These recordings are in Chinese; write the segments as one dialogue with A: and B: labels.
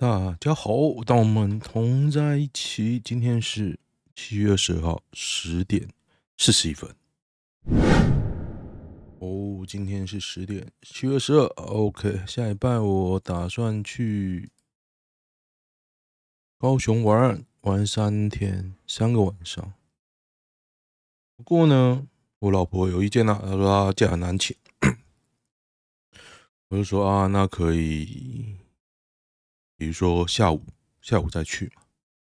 A: 大家好，当我们同在一起。今天是七月二十号十点四十一分。哦，今天是十点，七月十二。OK，下礼拜我打算去高雄玩，玩三天，三个晚上。不过呢，我老婆有意见啊，她说她假难请，我就说啊，那可以。比如说下午下午再去嘛，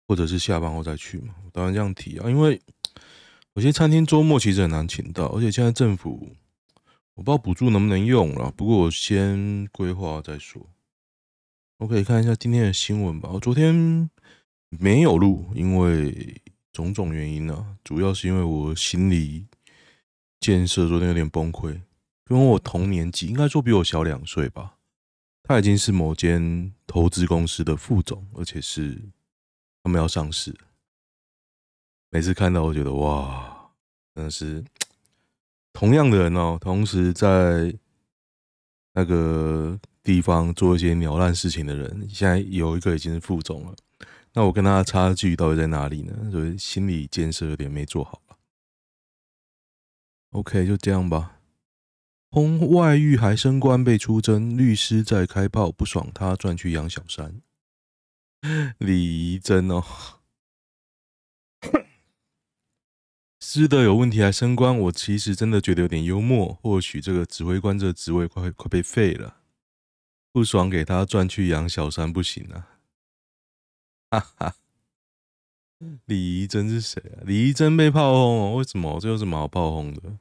A: 或者是下班后再去嘛。我当然这样提啊，因为有些餐厅周末其实很难请到，而且现在政府我不知道补助能不能用了。不过我先规划再说。我可以看一下今天的新闻吧。我昨天没有录，因为种种原因啊，主要是因为我心理建设昨天有点崩溃，因为我同年纪，应该说比我小两岁吧。他已经是某间投资公司的副总，而且是他们要上市。每次看到，我觉得哇，真的是 同样的人哦，同时在那个地方做一些鸟烂事情的人，现在有一个已经是副总了。那我跟他的差距到底在哪里呢？所以心理建设有点没做好吧。OK，就这样吧。通外遇还升官被出征，律师在开炮不爽，他转去养小三。李怡贞哦，师德有问题还升官，我其实真的觉得有点幽默。或许这个指挥官这个职位快快被废了，不爽给他转去养小三不行啊！哈哈，李怡贞是谁啊？李怡贞被炮轰哦？为什么？这有什么好炮轰的？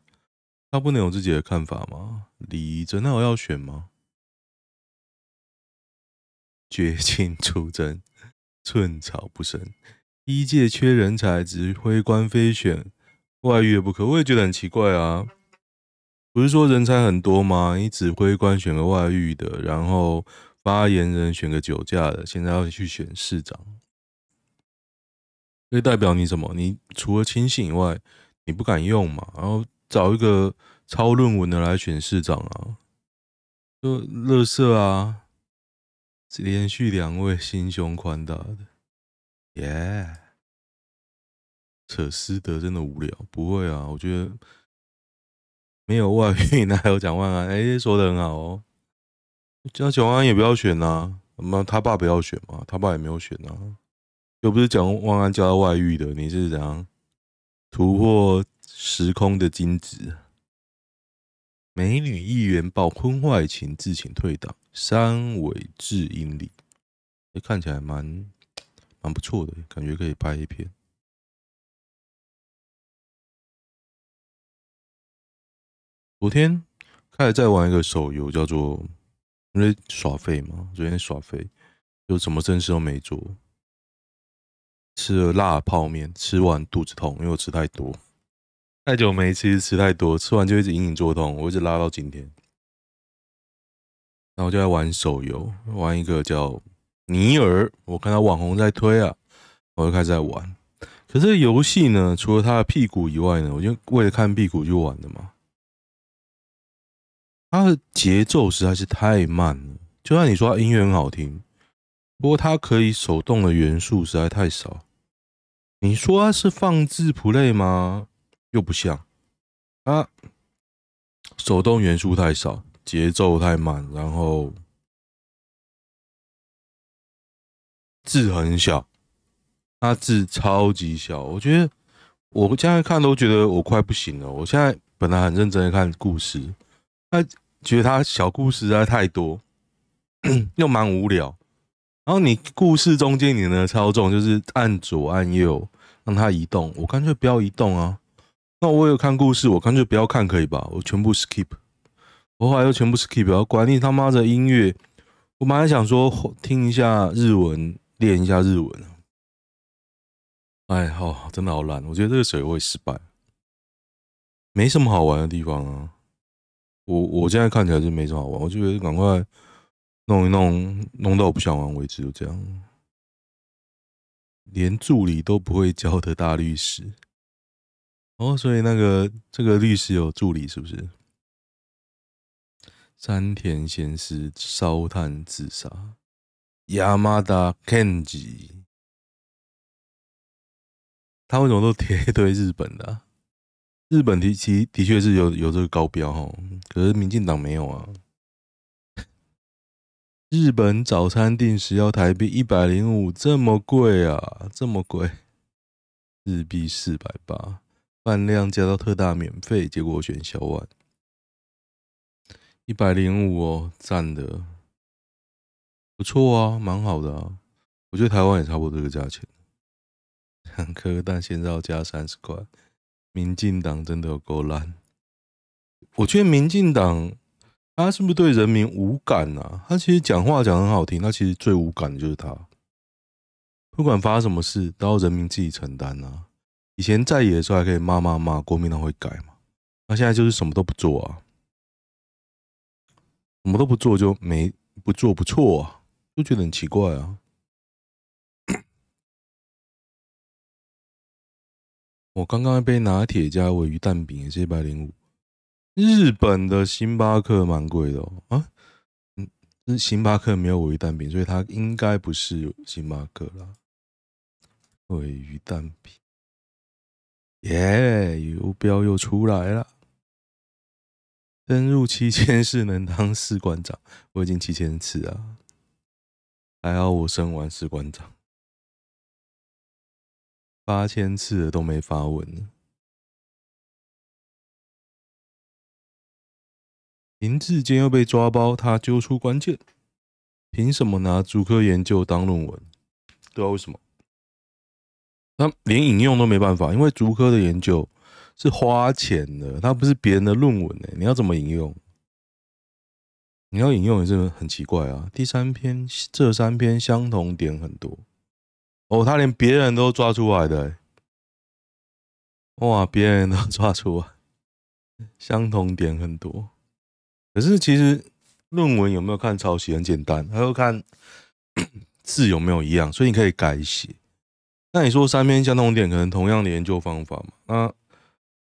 A: 他不能有自己的看法吗？李怡贞，那我要选吗？绝境出征，寸草不生。一届缺人才，指挥官非选外遇也不可。我也觉得很奇怪啊！不是说人才很多吗？你指挥官选个外遇的，然后发言人选个酒驾的，现在要去选市长，这代表你什么？你除了亲信以外，你不敢用嘛？然后。找一个抄论文的来选市长啊，就垃圾啊！连续两位心胸宽大的，耶、扯师德真的无聊，不会啊？我觉得没有外遇，哪有蒋万安？哎、欸，说的很好哦。叫蒋万安也不要选啊，那他爸不要选嘛？他爸也没有选啊，又不是蒋万安叫他外遇的，你是怎样突破？时空的金子，美女议员爆婚外情自请退党，三尾智英里，这看起来蛮蛮不错的，感觉可以拍一片。昨天开始在玩一个手游，叫做因为耍废嘛，昨天耍废，就什么正事都没做，吃了辣泡面，吃完肚子痛，因为我吃太多。太久没吃，吃太多，吃完就一直隐隐作痛，我一直拉到今天。然后就在玩手游，玩一个叫尼尔，我看到网红在推啊，我就开始在玩。可是游戏呢，除了他的屁股以外呢，我就为了看屁股去玩的嘛。它的节奏实在是太慢了，就算你说音乐很好听，不过它可以手动的元素实在太少。你说它是放置 play 吗？又不像啊，手动元素太少，节奏太慢，然后字很小，它字超级小。我觉得我现在看都觉得我快不行了。我现在本来很认真的看故事，他觉得他小故事实在太多，又蛮无聊。然后你故事中间你的操纵就是按左按右让它移动，我干脆不要移动啊。那我有看故事，我干脆不要看，可以吧？我全部 skip，我后来又全部 skip，然后管你他妈的音乐。我本来想说听一下日文，练一下日文。哎，好，真的好烂。我觉得这个水会失败，没什么好玩的地方啊。我我现在看起来就没什么好玩，我就觉得赶快弄一弄，弄到我不想玩为止，就这样。连助理都不会教的大律师。哦，所以那个这个律师有助理是不是？山田贤司烧炭自杀，Yamada Kenji，他为什么都贴一堆日本的、日本的其的确是有有这个高标哈，可是民进党没有啊。日本早餐定时要台币一百零五，这么贵啊，这么贵，日币四百八，饭量加到特大免费，结果我选小碗，一百零五哦，赞的，不错啊，蛮好的啊，我觉得台湾也差不多这个价钱，两颗蛋现在要加三十块。民进党真的有够烂，我觉得民进党他是不是对人民无感啊？他其实讲话讲很好听，他其实最无感的就是他，不管发生什么事都要人民自己承担啊。以前在野的时候还可以骂骂骂，国民党会改嘛？那现在就是什么都不做啊，什么都不做就没不做不错啊，就觉得很奇怪啊。我刚刚一杯拿铁加尾鱼蛋饼也是一百零五。日本的星巴克蛮贵的哦啊，嗯，星巴克没有尾鱼蛋饼，所以它应该不是星巴克啦。尾鱼蛋饼，耶，游标又出来了。登入七千是能当士官长，我已经七千次啊，还好我升完士官长。八千次了都没发文呢。林志坚又被抓包，他揪出关键，凭什么拿主科研究当论文？对啊，为什么？他连引用都没办法，因为竹科的研究是花钱的，他不是别人的论文呢。你要怎么引用？你要引用也是很奇怪啊。第三篇，这三篇相同点很多。哦，他连别人都抓出来的，哇，别人都抓出来，相同点很多。可是其实论文有没有看抄袭很简单，还要看 字有没有一样，所以你可以改写。那你说三篇相同点，可能同样的研究方法嘛？那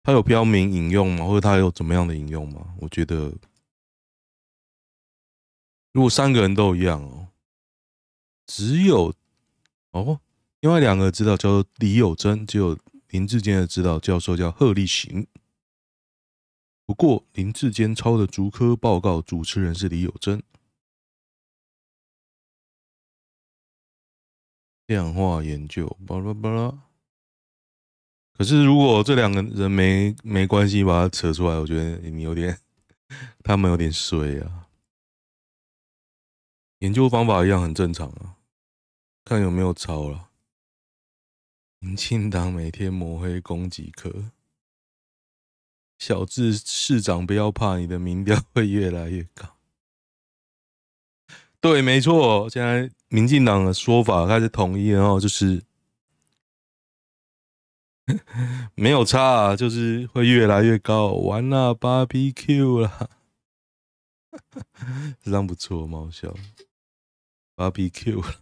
A: 他有标明引用吗？或者他有怎么样的引用吗？我觉得，如果三个人都一样哦，只有哦。另外两个指导教授李友珍，只有林志坚的指导教授叫贺立行。不过林志坚抄的竹科报告主持人是李友珍。量化研究，巴拉巴拉。可是如果这两个人没没关系，把它扯出来，我觉得你有点，他们有点衰啊。研究方法一样很正常啊，看有没有抄了。民进党每天抹黑攻击科，小智市长不要怕，你的民调会越来越高。对，没错，现在民进党的说法开始统一，然后就是 没有差，就是会越来越高。完了，BBQ 了，这张不错，蛮好笑，BBQ 了。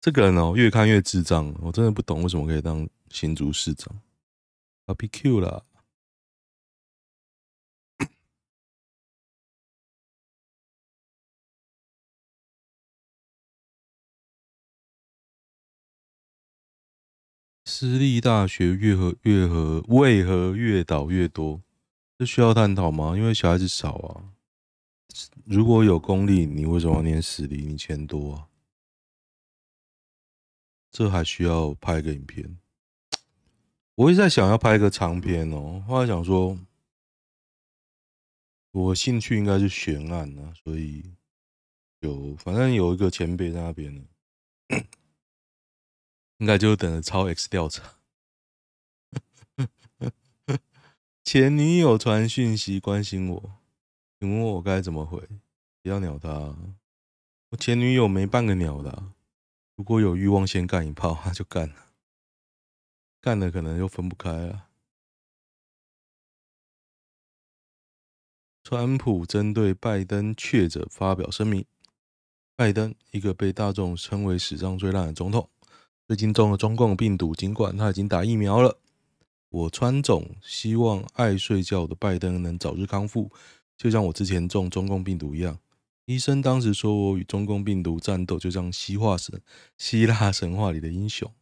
A: 这个人哦，越看越智障，我真的不懂为什么可以当新竹市长。BBQ 啦，私立大学越和越和为何越倒越多？这需要探讨吗？因为小孩子少啊。如果有公立，你为什么要念私立？你钱多啊。这还需要拍个影片，我一直在想要拍一个长片哦。后来想说，我兴趣应该是悬案啊，所以有反正有一个前辈在那边呢，应该就等着超 X 调查。前女友传讯息关心我，请问我该怎么回？不要鸟他，我前女友没半个鸟的。如果有欲望先干一炮，那就干了，干了可能就分不开了。川普针对拜登确诊发表声明：拜登一个被大众称为史上最烂的总统，最近中了中共病毒，尽管他已经打疫苗了。我川总希望爱睡觉的拜登能早日康复，就像我之前中中共病毒一样。医生当时说我与中共病毒战斗，就像希腊神 希腊神话里的英雄。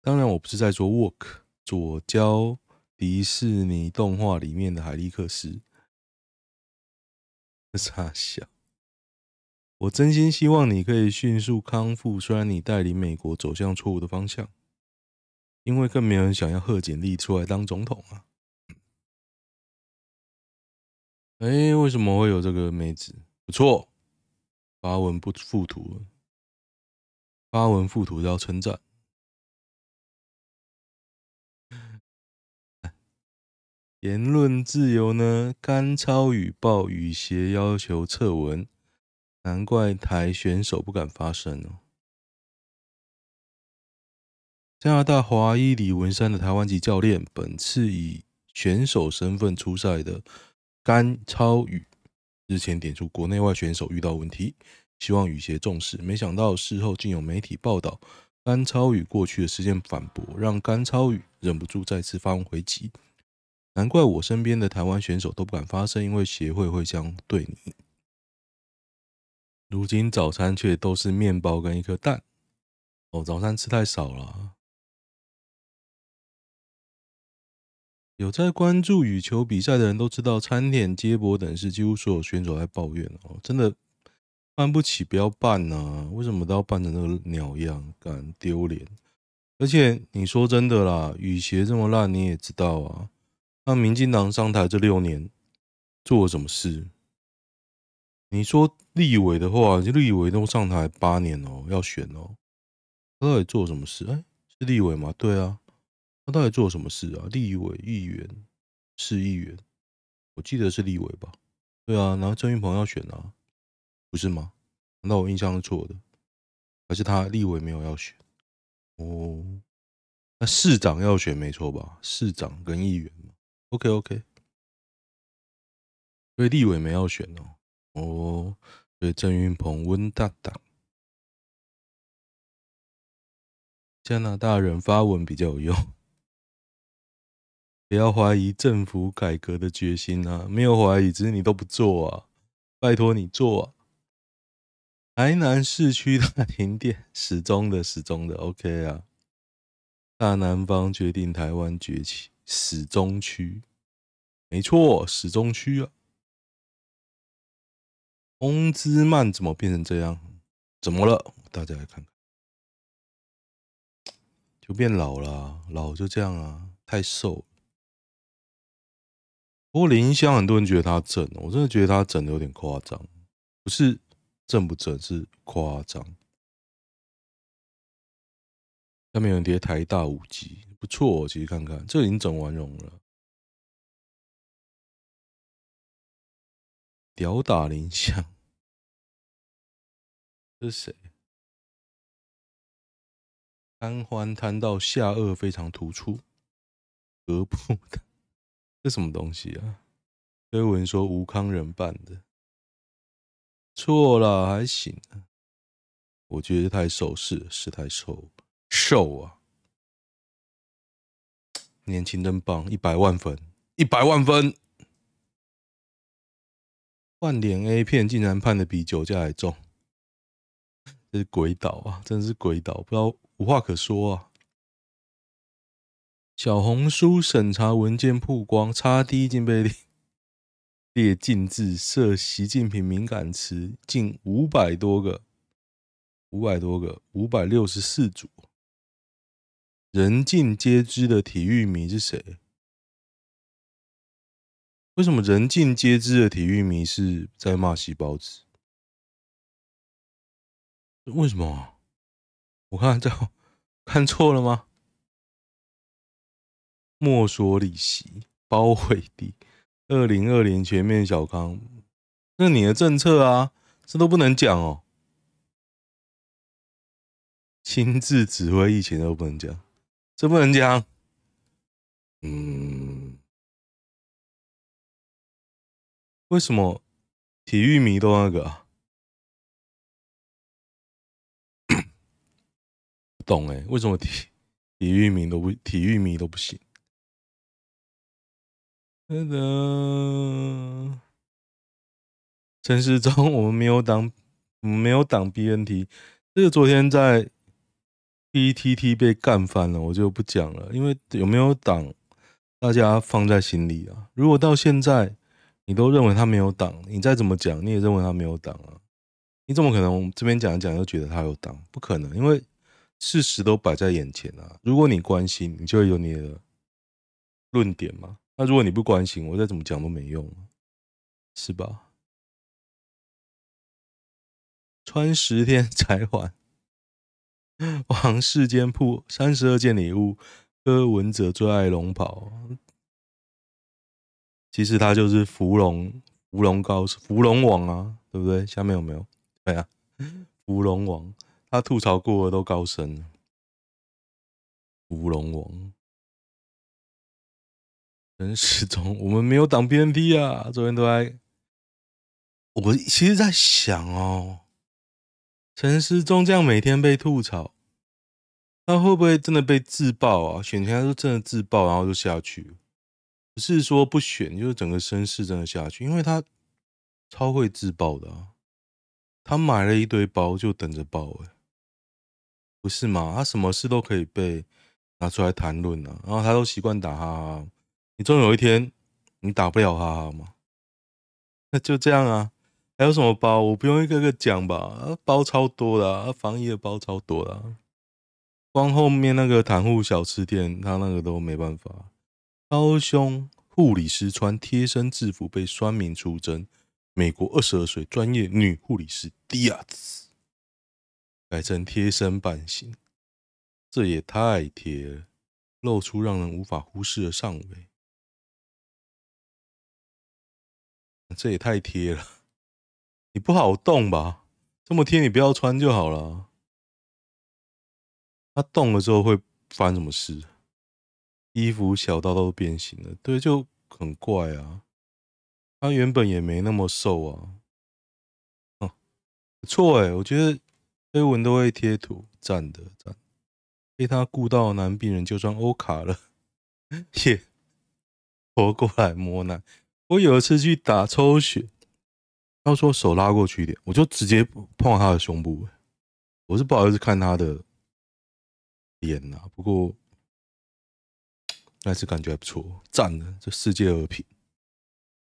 A: 当然，我不是在说沃克左胶迪士尼动画里面的海利克斯。傻笑。我真心希望你可以迅速康复，虽然你带领美国走向错误的方向，因为更没有人想要贺锦丽出来当总统啊。哎，为什么会有这个妹子？不错，发文不附图，发文附图要称赞。言论自由呢？甘超语报羽协要求撤文，难怪台选手不敢发声哦。加拿大华裔李文山的台湾籍教练，本次以选手身份出赛的。甘超宇日前点出国内外选手遇到问题，希望羽协重视。没想到事后竟有媒体报道甘超宇过去的事件反驳，让甘超宇忍不住再次发文回击。难怪我身边的台湾选手都不敢发声，因为协会会这样对你。如今早餐却都是面包跟一颗蛋，哦，早餐吃太少了。有在关注羽球比赛的人都知道，参点接驳等是几乎所有选手在抱怨哦，真的办不起，不要办呐！为什么都要办成那个鸟样，敢丢脸！而且你说真的啦，羽协这么烂，你也知道啊。那民进党上台这六年做了什么事？你说立委的话，立委都上台八年哦，要选哦，他到底做什么事？哎，是立委吗？对啊。他到底做什么事啊？立委、议员、市议员，我记得是立委吧？对啊，然后郑云鹏要选啊，不是吗？难道我印象是错的？还是他立委没有要选？哦，那市长要选没错吧？市长跟议员嘛，OK OK，所以立委没要选哦。哦，所以郑云鹏温大大，加拿大人发文比较有用。不要怀疑政府改革的决心啊！没有怀疑，只是你都不做啊！拜托你做啊！台南市区大停电，始终的，始终的，OK 啊！大南方决定台湾崛起，始终区，没错，始终区啊！翁之曼怎么变成这样？怎么了？大家来看看，就变老了，老就这样啊，太瘦。不过林香很多人觉得她整，我真的觉得她整的有点夸张，不是正不正，是夸张。下面有人叠台大五级不错，哦其实看看，这已经整完容了。屌打林香，这是谁？贪欢贪到下颚非常突出，何不的。这什么东西啊？推文说吴康仁办的，错了还行啊。我觉得太瘦，是是太瘦，瘦啊！年轻真棒，一百万分，一百万分。换脸 A 片竟然判的比酒驾还重，这是鬼岛啊！真的是鬼岛，不知道无话可说啊。小红书审查文件曝光，叉 D 竟被列禁制，涉习近平敏感词近五百多个，五百多个，五百六十四组。人尽皆知的体育迷是谁？为什么人尽皆知的体育迷是在骂细胞子？为什么？我看这 看错了吗？没收利息，包毁地。二零二零全面小康，那你的政策啊，这都不能讲哦。亲自指挥疫情都不能讲，这不能讲。嗯，为什么体育迷都那个啊？懂哎，为什么体 体育迷都不体育迷都不行？真的，陈时中，我们没有挡，没有挡 BNT。这个昨天在 BTT 被干翻了，我就不讲了，因为有没有挡，大家放在心里啊。如果到现在你都认为他没有挡，你再怎么讲，你也认为他没有挡啊？你怎么可能我们这边讲一讲又觉得他有挡？不可能，因为事实都摆在眼前啊。如果你关心，你就会有你的论点嘛。那如果你不关心，我再怎么讲都没用，是吧？穿十天才还，王世坚铺三十二件礼物，柯文哲最爱龙袍。其实他就是芙蓉，芙蓉高芙蓉王啊，对不对？下面有没有？对啊，芙蓉王，他吐槽过的都高升。芙蓉王，陈时中，我们没有挡 BNT 啊，昨天都在。我其实在想哦。陈时中这样每天被吐槽，他会不会真的被自爆啊？选前他就真的自爆，然后就下去，不是说不选，就是整个声势真的下去，因为他超会自爆的啊！他买了一堆包就等着爆，哎，不是吗？他什么事都可以被拿出来谈论啊，然后他都习惯打哈哈，你终有一天你打不了哈哈吗？那就这样啊。还有什么包？我不用一个个讲吧？包超多的啊，防疫的包超多的。光后面那个袒护小吃店，他那个都没办法。高雄护理师穿贴身制服被酸民出征，美国二十二岁专业女护理师迪亚兹改成贴身版型，这也太贴了，露出让人无法忽视的上围，这也太贴了。你不好动吧？这么贴，你不要穿就好了。它动了之后会发生什么事？衣服小到都变形了，对，就很怪啊。他原本也没那么瘦啊。哦，不错哎，我觉得推文都会贴图，赞的赞。被他顾到男病人就算欧卡了，也活过来摸奶。我有一次去打抽血。他说手拉过去一点，我就直接碰他的胸部。我是不好意思看他的脸呐，不过那次感觉还不错，赞了！这世界和平，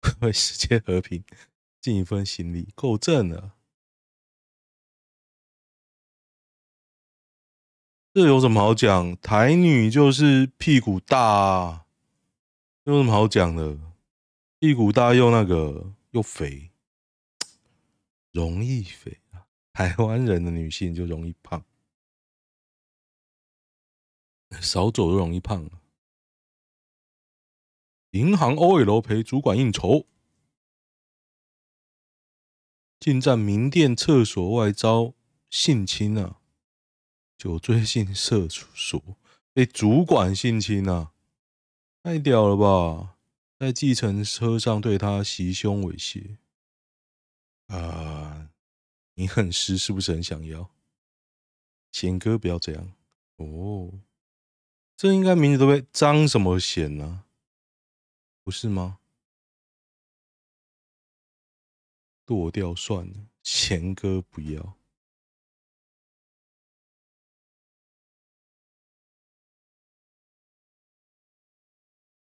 A: 为世界和平尽一份心力，够正了。这有什么好讲？台女就是屁股大啊，有什么好讲的？屁股大又那个又肥。容易肥啊！台湾人的女性就容易胖，少走就容易胖。银行 OL 陪主管应酬，进站名店厕所外遭性侵啊！酒醉性厕所被主管性侵啊！太屌了吧！在计程车上对他袭胸猥亵。啊、你很湿是不是很想要？贤哥不要这样哦，这应该名字都被张什么贤呢、啊？不是吗？剁掉算了，贤哥不要。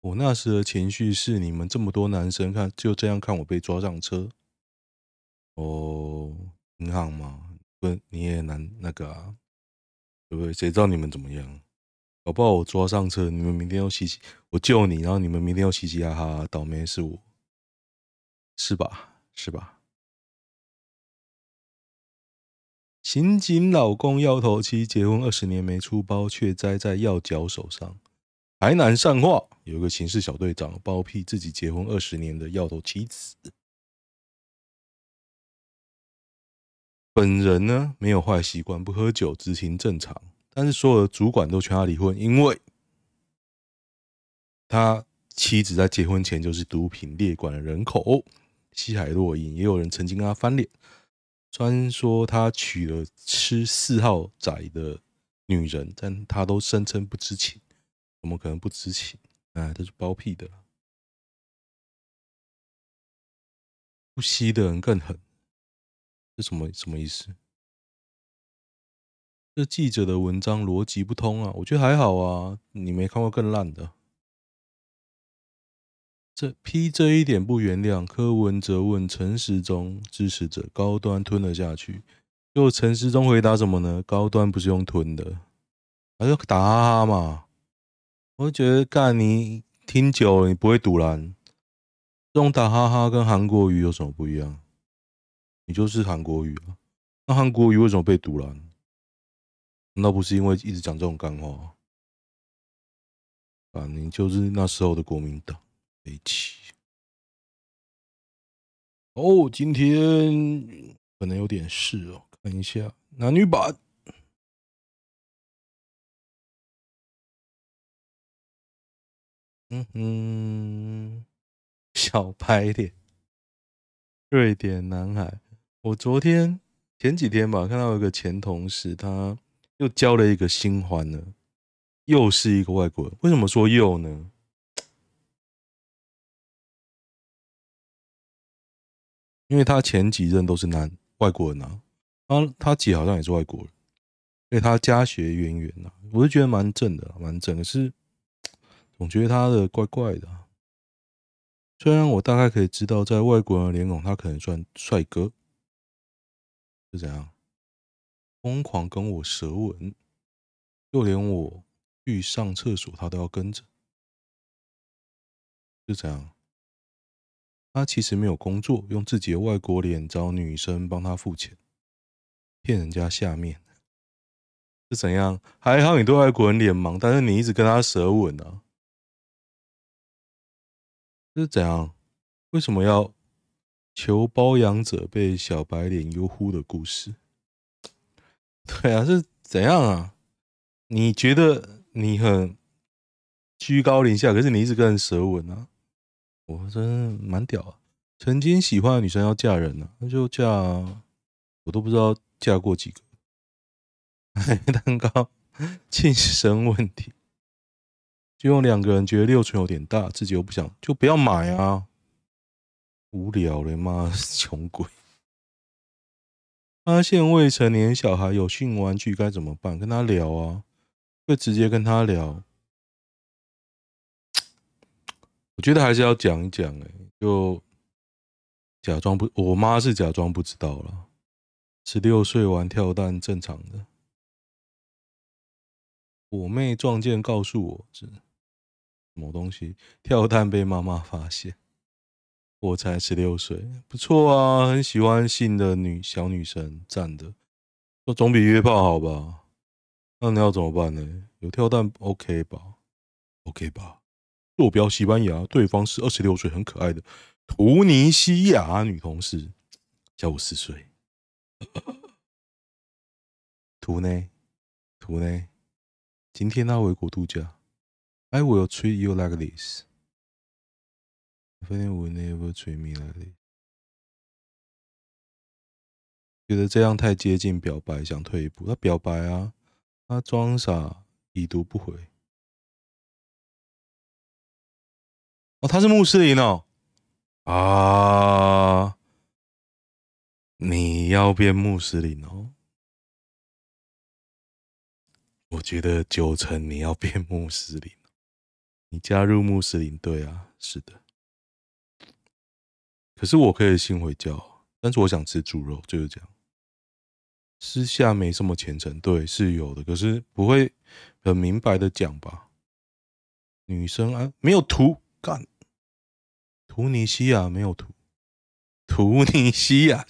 A: 我那时的情绪是你们这么多男生看就这样看我被抓上车。哦，银行嘛，不，你也难那个啊，对不对？谁知道你们怎么样？搞不好我抓上车，你们明天又嘻嘻，我救你，然后你们明天又嘻嘻哈哈，倒霉是我，是吧？是吧？刑警老公要头妻结婚二十年没出包，却栽在要角手上。台南善化有个刑事小队长包庇自己结婚二十年的要头妻子。本人呢，没有坏习惯，不喝酒，执行正常。但是所有的主管都劝他离婚，因为他妻子在结婚前就是毒品列管的人口，西海洛因。也有人曾经跟他翻脸，虽然说他娶了吃四号仔的女人，但他都声称不知情。怎么可能不知情？哎，这是包庇的。不吸的人更狠，这什么什么意思？这记者的文章逻辑不通啊！我觉得还好啊，你没看过更烂的。这批这一点不原谅，柯文哲问陈时中支持者高端吞了下去，就陈时中回答什么呢？高端不是用吞的，他就打哈哈嘛。我就觉得干你听久了，你不会赌烂。这种打哈哈跟韩国语有什么不一样？你就是韩国语啊，那韩国语为什么被赌烂？难道不是因为一直讲这种干话？啊，你就是那时候的国民党。一起哦，今天可能有点事哦，看一下男女版。嗯哼，小白脸，瑞典男孩。我昨天前几天吧，看到一个前同事，他又交了一个新欢了，又是一个外国人。为什么说又呢？因为他前几任都是男外国人啊，他他姐好像也是外国人，所以他家学渊源啊，我就觉得蛮正的，蛮正。可是总觉得他的怪怪的。虽然我大概可以知道，在外国人的脸孔，他可能算帅哥，是怎样？疯狂跟我舌吻，就连我去上厕所，他都要跟着，是怎样？他其实没有工作，用自己的外国脸找女生帮他付钱，骗人家下面是怎样？还好你对外国人脸盲，但是你一直跟他舌吻啊，是怎样？为什么要求包养者被小白脸优呼的故事？对啊，是怎样啊？你觉得你很居高临下，可是你一直跟人舌吻啊？我真蛮屌啊！曾经喜欢的女生要嫁人了，那就嫁。我都不知道嫁过几个。蛋糕 庆生问题，就用两个人觉得六寸有点大，自己又不想，就不要买啊！无聊了，妈，穷鬼！发现未成年小孩有性玩具该怎么办？跟他聊啊，会直接跟他聊。我觉得还是要讲一讲，哎，就假装不，我妈是假装不知道了。十六岁玩跳蛋正常的。我妹撞见告诉我是某东西，跳蛋被妈妈发现。我才十六岁，不错啊，很喜欢性的女小女生，赞的。那总比约炮好吧？那你要怎么办呢？有跳蛋 OK 吧？OK 吧？坐标西班牙，对方是二十六岁，很可爱的突尼西亚女同事，小我四岁。图呢？图呢？今天他回国度假。I will treat you like this. I will never treat me like this. 觉得这样太接近表白，想退一步。他表白啊，他装傻，已读不回。哦，他是穆斯林哦，啊，你要变穆斯林哦？我觉得九成你要变穆斯林，你加入穆斯林队啊？是的，可是我可以信回教，但是我想吃猪肉，就是这样。私下没什么虔诚，对，是有的，可是不会很明白的讲吧？女生啊，没有图。干，突尼西亚没有图，突尼西亚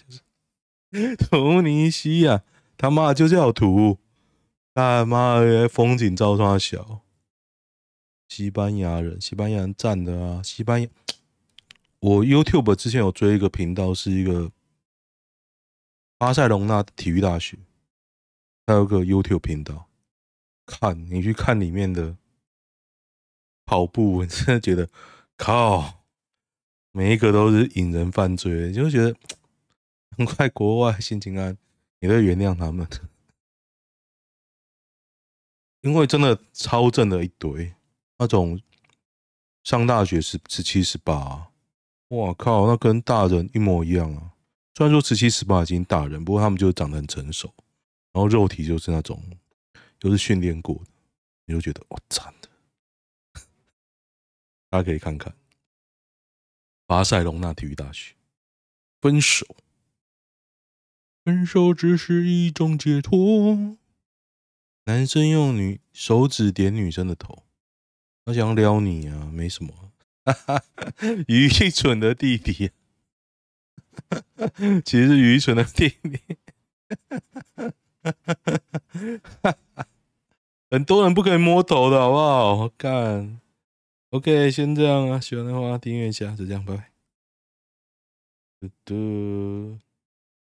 A: 就是突尼西亚，他妈就叫图，他妈的风景照他小，西班牙人，西班牙人站的啊，西班牙，我 YouTube 之前有追一个频道，是一个巴塞隆纳体育大学，他有个 YouTube 频道，看你去看里面的。跑步，我真的觉得靠，每一个都是引人犯罪，就觉得 很快国外心情安，你都原谅他们，因为真的超正的一堆，那种上大学十十七十八，哇靠，那跟大人一模一样啊！虽然说十七十八已经大人，不过他们就长得很成熟，然后肉体就是那种，就是训练过的，你就觉得哇，惨的。大家可以看看巴塞隆纳体育大学。分手，分手只是一种解脱。男生用女手指点女生的头，他想撩你啊，没什么。愚蠢的弟弟，其实是愚蠢的弟弟。很多人不可以摸头的好不好？我看，OK，先这样啊。喜欢的话订阅一下，就这样，拜拜。嘟嘟。